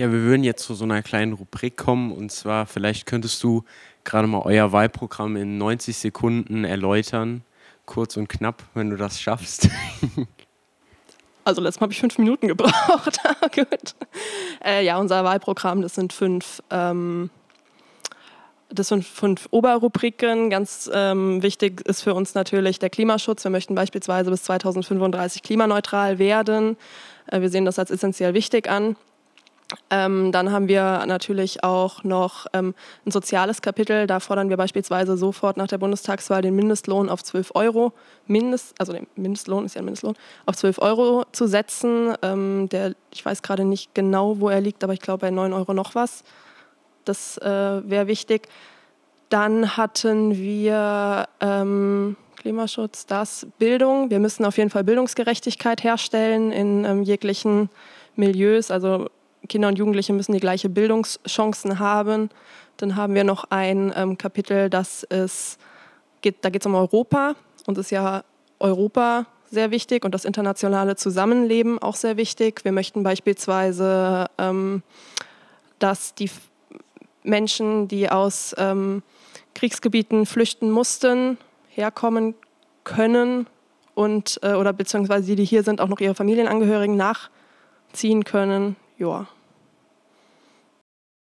Ja, wir würden jetzt zu so einer kleinen Rubrik kommen und zwar vielleicht könntest du gerade mal euer Wahlprogramm in 90 Sekunden erläutern, kurz und knapp, wenn du das schaffst. Also letztes Mal habe ich fünf Minuten gebraucht. Gut. Äh, ja, unser Wahlprogramm, das sind fünf, ähm, das sind fünf Oberrubriken. Ganz ähm, wichtig ist für uns natürlich der Klimaschutz. Wir möchten beispielsweise bis 2035 klimaneutral werden. Äh, wir sehen das als essentiell wichtig an. Ähm, dann haben wir natürlich auch noch ähm, ein soziales Kapitel. Da fordern wir beispielsweise sofort nach der Bundestagswahl den Mindestlohn auf 12 Euro, Mindest, also der Mindestlohn ist ja ein Mindestlohn, auf 12 Euro zu setzen. Ähm, der, ich weiß gerade nicht genau, wo er liegt, aber ich glaube bei 9 Euro noch was. Das äh, wäre wichtig. Dann hatten wir ähm, Klimaschutz, das Bildung. Wir müssen auf jeden Fall Bildungsgerechtigkeit herstellen in ähm, jeglichen Milieus, also Kinder und Jugendliche müssen die gleiche Bildungschancen haben. Dann haben wir noch ein ähm, Kapitel, das ist, geht, da geht es um Europa und ist ja Europa sehr wichtig und das internationale Zusammenleben auch sehr wichtig. Wir möchten beispielsweise, ähm, dass die Menschen, die aus ähm, Kriegsgebieten flüchten mussten, herkommen können und äh, oder beziehungsweise die, die hier sind, auch noch ihre Familienangehörigen nachziehen können. Ja.